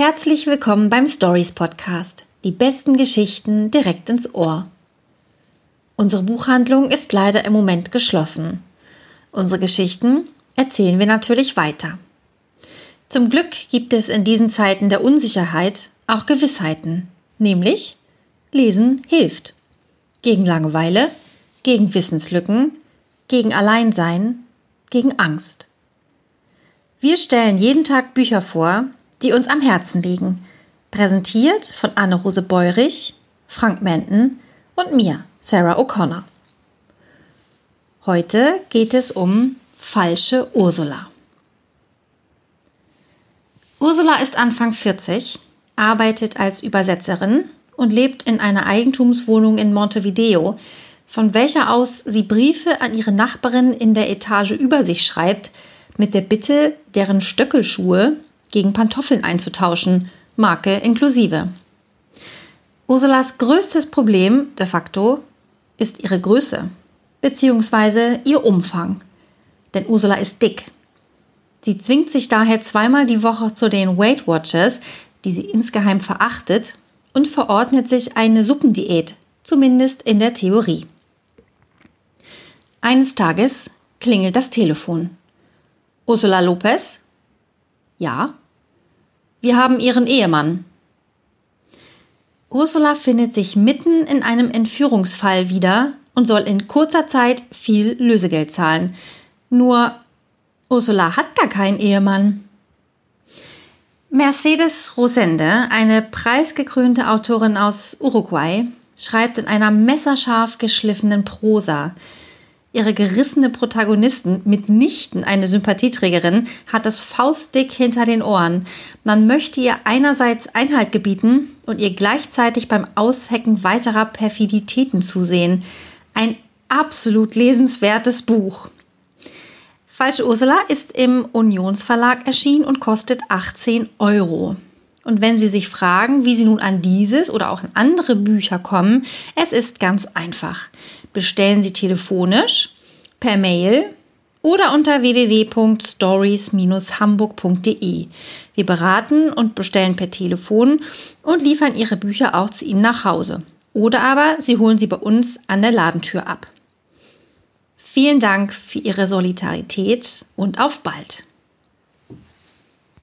Herzlich willkommen beim Stories Podcast. Die besten Geschichten direkt ins Ohr. Unsere Buchhandlung ist leider im Moment geschlossen. Unsere Geschichten erzählen wir natürlich weiter. Zum Glück gibt es in diesen Zeiten der Unsicherheit auch Gewissheiten, nämlich Lesen hilft. Gegen Langeweile, gegen Wissenslücken, gegen Alleinsein, gegen Angst. Wir stellen jeden Tag Bücher vor, die uns am Herzen liegen. Präsentiert von Anne-Rose Beurich, Frank Menten und mir, Sarah O'Connor. Heute geht es um falsche Ursula. Ursula ist Anfang 40, arbeitet als Übersetzerin und lebt in einer Eigentumswohnung in Montevideo, von welcher aus sie Briefe an ihre Nachbarin in der Etage über sich schreibt, mit der Bitte, deren Stöckelschuhe gegen Pantoffeln einzutauschen, Marke inklusive. Ursulas größtes Problem de facto ist ihre Größe bzw. ihr Umfang. Denn Ursula ist dick. Sie zwingt sich daher zweimal die Woche zu den Weight Watchers, die sie insgeheim verachtet, und verordnet sich eine Suppendiät, zumindest in der Theorie. Eines Tages klingelt das Telefon. Ursula Lopez? Ja. Wir haben Ihren Ehemann. Ursula findet sich mitten in einem Entführungsfall wieder und soll in kurzer Zeit viel Lösegeld zahlen. Nur Ursula hat gar keinen Ehemann. Mercedes Rosende, eine preisgekrönte Autorin aus Uruguay, schreibt in einer messerscharf geschliffenen Prosa. Ihre gerissene Protagonistin, mitnichten eine Sympathieträgerin, hat es faustdick hinter den Ohren. Man möchte ihr einerseits Einhalt gebieten und ihr gleichzeitig beim Aushecken weiterer Perfiditäten zusehen. Ein absolut lesenswertes Buch. Falsche Ursula ist im Unionsverlag erschienen und kostet 18 Euro. Und wenn Sie sich fragen, wie Sie nun an dieses oder auch an andere Bücher kommen, es ist ganz einfach. Bestellen Sie telefonisch, per Mail oder unter www.stories-hamburg.de. Wir beraten und bestellen per Telefon und liefern Ihre Bücher auch zu Ihnen nach Hause. Oder aber Sie holen sie bei uns an der Ladentür ab. Vielen Dank für Ihre Solidarität und auf bald!